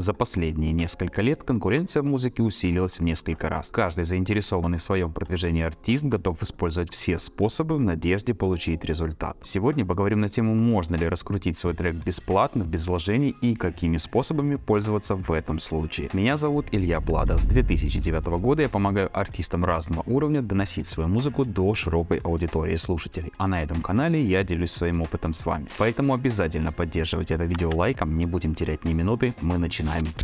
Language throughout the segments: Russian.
За последние несколько лет конкуренция в музыке усилилась в несколько раз. Каждый заинтересованный в своем продвижении артист готов использовать все способы в надежде получить результат. Сегодня поговорим на тему, можно ли раскрутить свой трек бесплатно, без вложений и какими способами пользоваться в этом случае. Меня зовут Илья Блада. С 2009 года я помогаю артистам разного уровня доносить свою музыку до широкой аудитории слушателей. А на этом канале я делюсь своим опытом с вами. Поэтому обязательно поддерживайте это видео лайком, не будем терять ни минуты, мы начинаем. Mannheim.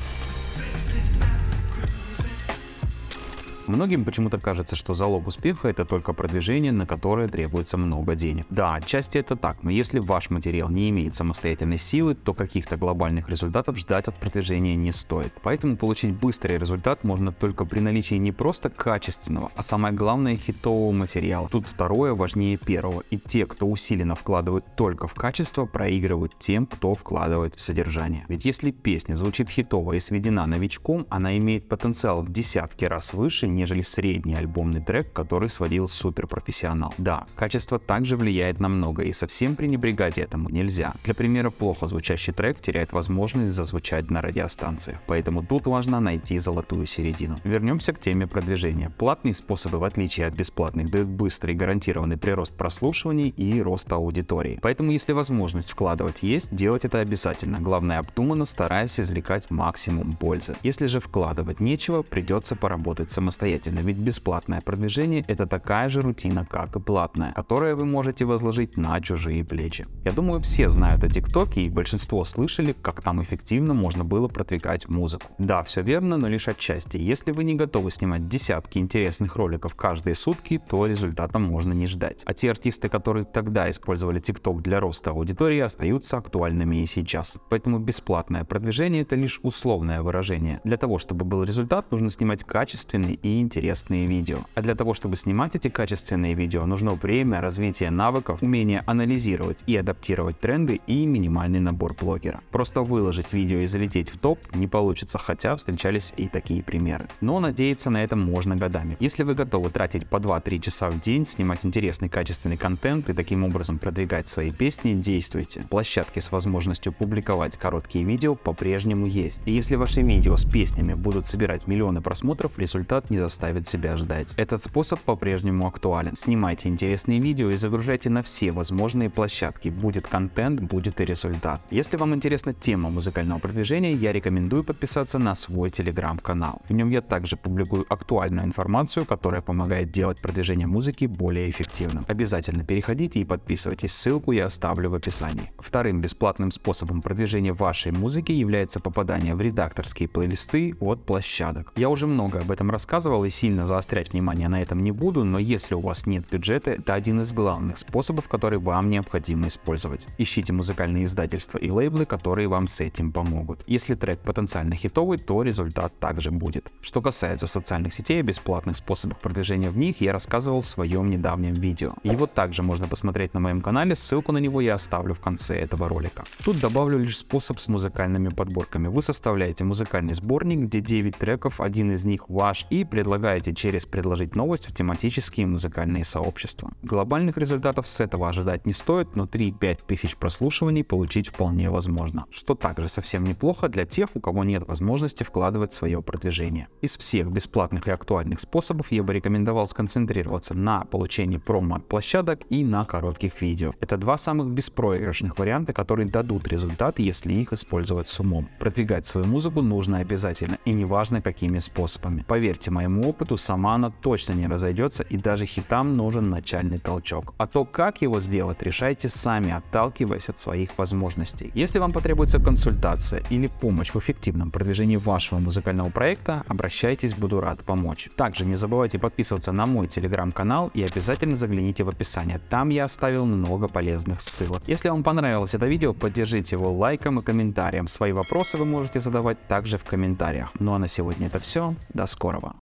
Многим почему-то кажется, что залог успеха это только продвижение, на которое требуется много денег. Да, отчасти это так, но если ваш материал не имеет самостоятельной силы, то каких-то глобальных результатов ждать от продвижения не стоит. Поэтому получить быстрый результат можно только при наличии не просто качественного, а самое главное хитового материала. Тут второе важнее первого, и те, кто усиленно вкладывают только в качество, проигрывают тем, кто вкладывает в содержание. Ведь если песня звучит хитово и сведена новичком, она имеет потенциал в десятки раз выше, нежели средний альбомный трек, который сводил суперпрофессионал. Да, качество также влияет на много, и совсем пренебрегать этому нельзя. Для примера, плохо звучащий трек теряет возможность зазвучать на радиостанциях, поэтому тут важно найти золотую середину. Вернемся к теме продвижения. Платные способы, в отличие от бесплатных, дают быстрый гарантированный прирост прослушиваний и роста аудитории. Поэтому, если возможность вкладывать есть, делать это обязательно. Главное обдуманно, стараясь извлекать максимум пользы. Если же вкладывать нечего, придется поработать самостоятельно самостоятельно, ведь бесплатное продвижение это такая же рутина, как и платная, которое вы можете возложить на чужие плечи. Я думаю, все знают о ТикТоке и большинство слышали, как там эффективно можно было продвигать музыку. Да, все верно, но лишь отчасти. Если вы не готовы снимать десятки интересных роликов каждые сутки, то результата можно не ждать. А те артисты, которые тогда использовали ТикТок для роста аудитории, остаются актуальными и сейчас. Поэтому бесплатное продвижение это лишь условное выражение. Для того, чтобы был результат, нужно снимать качественный и интересные видео. А для того, чтобы снимать эти качественные видео, нужно время, развитие навыков, умение анализировать и адаптировать тренды и минимальный набор блогера. Просто выложить видео и залететь в топ не получится, хотя встречались и такие примеры. Но надеяться на это можно годами. Если вы готовы тратить по 2-3 часа в день, снимать интересный качественный контент и таким образом продвигать свои песни, действуйте. Площадки с возможностью публиковать короткие видео по-прежнему есть. И если ваши видео с песнями будут собирать миллионы просмотров, результат не заставит себя ждать. Этот способ по-прежнему актуален. Снимайте интересные видео и загружайте на все возможные площадки. Будет контент, будет и результат. Если вам интересна тема музыкального продвижения, я рекомендую подписаться на свой телеграм-канал. В нем я также публикую актуальную информацию, которая помогает делать продвижение музыки более эффективным. Обязательно переходите и подписывайтесь, ссылку я оставлю в описании. Вторым бесплатным способом продвижения вашей музыки является попадание в редакторские плейлисты от площадок. Я уже много об этом рассказывал, и сильно заострять внимание на этом не буду, но если у вас нет бюджета, это один из главных способов, который вам необходимо использовать. Ищите музыкальные издательства и лейблы, которые вам с этим помогут. Если трек потенциально хитовый, то результат также будет. Что касается социальных сетей и бесплатных способов продвижения в них, я рассказывал в своем недавнем видео. Его также можно посмотреть на моем канале, ссылку на него я оставлю в конце этого ролика. Тут добавлю лишь способ с музыкальными подборками. Вы составляете музыкальный сборник, где 9 треков, один из них ваш, и предлагаете через «Предложить новость» в тематические музыкальные сообщества. Глобальных результатов с этого ожидать не стоит, но 3-5 тысяч прослушиваний получить вполне возможно, что также совсем неплохо для тех, у кого нет возможности вкладывать свое продвижение. Из всех бесплатных и актуальных способов я бы рекомендовал сконцентрироваться на получении промо от площадок и на коротких видео. Это два самых беспроигрышных варианта, которые дадут результат, если их использовать с умом. Продвигать свою музыку нужно обязательно и неважно какими способами. Поверьте, моя моему опыту, сама она точно не разойдется и даже хитам нужен начальный толчок. А то, как его сделать, решайте сами, отталкиваясь от своих возможностей. Если вам потребуется консультация или помощь в эффективном продвижении вашего музыкального проекта, обращайтесь, буду рад помочь. Также не забывайте подписываться на мой телеграм-канал и обязательно загляните в описание, там я оставил много полезных ссылок. Если вам понравилось это видео, поддержите его лайком и комментарием. Свои вопросы вы можете задавать также в комментариях. Ну а на сегодня это все, до скорого.